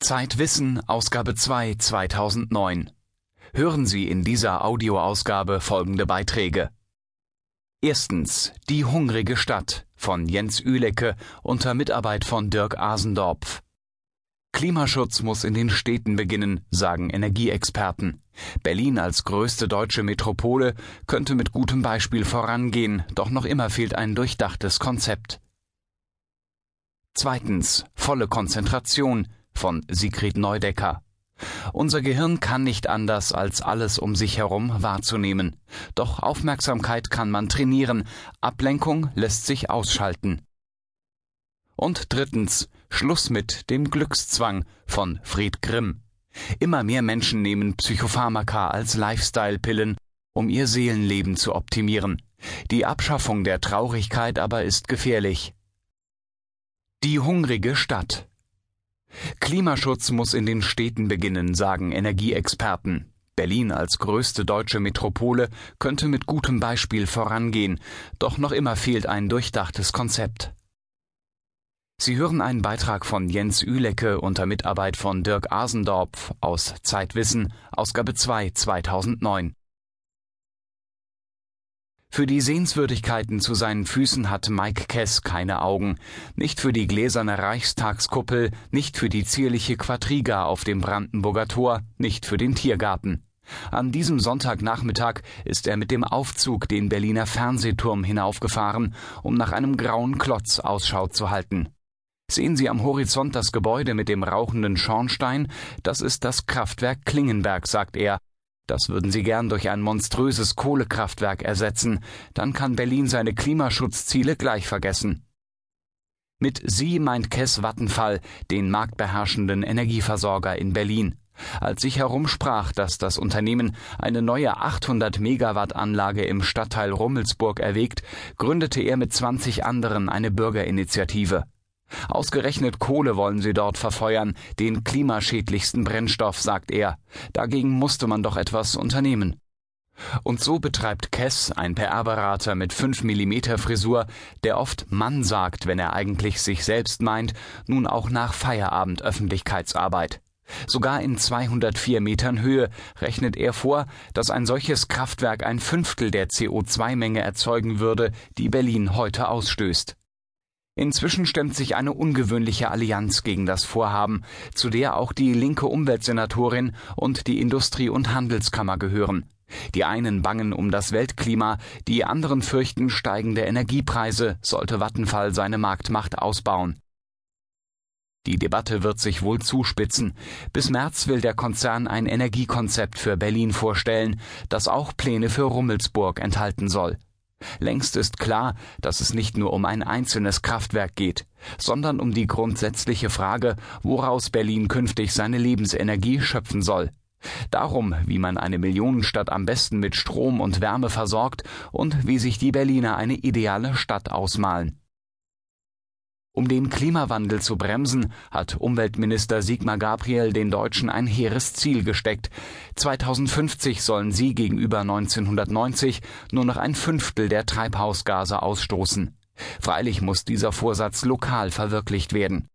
Zeitwissen, Ausgabe 2, 2009. Hören Sie in dieser Audioausgabe folgende Beiträge. Erstens Die hungrige Stadt von Jens Ülecke unter Mitarbeit von Dirk Asendorpf. Klimaschutz muss in den Städten beginnen, sagen Energieexperten. Berlin als größte deutsche Metropole könnte mit gutem Beispiel vorangehen, doch noch immer fehlt ein durchdachtes Konzept. Zweitens volle Konzentration von Sigrid Neudecker. Unser Gehirn kann nicht anders, als alles um sich herum wahrzunehmen. Doch Aufmerksamkeit kann man trainieren, Ablenkung lässt sich ausschalten. Und drittens Schluss mit dem Glückszwang von Fried Grimm. Immer mehr Menschen nehmen Psychopharmaka als Lifestyle-Pillen, um ihr Seelenleben zu optimieren. Die Abschaffung der Traurigkeit aber ist gefährlich. Die hungrige Stadt Klimaschutz muss in den Städten beginnen, sagen Energieexperten. Berlin als größte deutsche Metropole könnte mit gutem Beispiel vorangehen, doch noch immer fehlt ein durchdachtes Konzept. Sie hören einen Beitrag von Jens Ülecke unter Mitarbeit von Dirk Asendorpf aus Zeitwissen, Ausgabe 2 2009. Für die Sehenswürdigkeiten zu seinen Füßen hat Mike Kess keine Augen. Nicht für die gläserne Reichstagskuppel, nicht für die zierliche Quadriga auf dem Brandenburger Tor, nicht für den Tiergarten. An diesem Sonntagnachmittag ist er mit dem Aufzug den Berliner Fernsehturm hinaufgefahren, um nach einem grauen Klotz Ausschau zu halten. Sehen Sie am Horizont das Gebäude mit dem rauchenden Schornstein? Das ist das Kraftwerk Klingenberg, sagt er das würden sie gern durch ein monströses Kohlekraftwerk ersetzen, dann kann Berlin seine Klimaschutzziele gleich vergessen. Mit sie meint Kess Vattenfall, den marktbeherrschenden Energieversorger in Berlin. Als sich herumsprach, dass das Unternehmen eine neue 800 Megawatt Anlage im Stadtteil Rummelsburg erwägt, gründete er mit 20 anderen eine Bürgerinitiative. Ausgerechnet Kohle wollen sie dort verfeuern, den klimaschädlichsten Brennstoff, sagt er. Dagegen musste man doch etwas unternehmen. Und so betreibt Kess, ein PR-Berater mit 5 mm Frisur, der oft Mann sagt, wenn er eigentlich sich selbst meint, nun auch nach Feierabend Öffentlichkeitsarbeit. Sogar in 204 Metern Höhe rechnet er vor, dass ein solches Kraftwerk ein Fünftel der CO2-Menge erzeugen würde, die Berlin heute ausstößt. Inzwischen stemmt sich eine ungewöhnliche Allianz gegen das Vorhaben, zu der auch die linke Umweltsenatorin und die Industrie- und Handelskammer gehören. Die einen bangen um das Weltklima, die anderen fürchten steigende Energiepreise, sollte Vattenfall seine Marktmacht ausbauen. Die Debatte wird sich wohl zuspitzen. Bis März will der Konzern ein Energiekonzept für Berlin vorstellen, das auch Pläne für Rummelsburg enthalten soll. Längst ist klar, dass es nicht nur um ein einzelnes Kraftwerk geht, sondern um die grundsätzliche Frage, woraus Berlin künftig seine Lebensenergie schöpfen soll. Darum, wie man eine Millionenstadt am besten mit Strom und Wärme versorgt und wie sich die Berliner eine ideale Stadt ausmalen. Um den Klimawandel zu bremsen, hat Umweltminister Sigmar Gabriel den Deutschen ein hehres Ziel gesteckt. 2050 sollen sie gegenüber 1990 nur noch ein Fünftel der Treibhausgase ausstoßen. Freilich muss dieser Vorsatz lokal verwirklicht werden.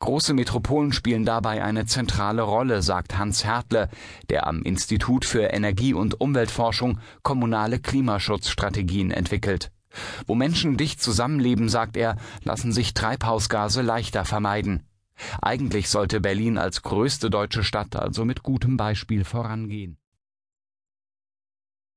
Große Metropolen spielen dabei eine zentrale Rolle, sagt Hans Hertle, der am Institut für Energie- und Umweltforschung kommunale Klimaschutzstrategien entwickelt. Wo Menschen dicht zusammenleben, sagt er, lassen sich Treibhausgase leichter vermeiden. Eigentlich sollte Berlin als größte deutsche Stadt also mit gutem Beispiel vorangehen.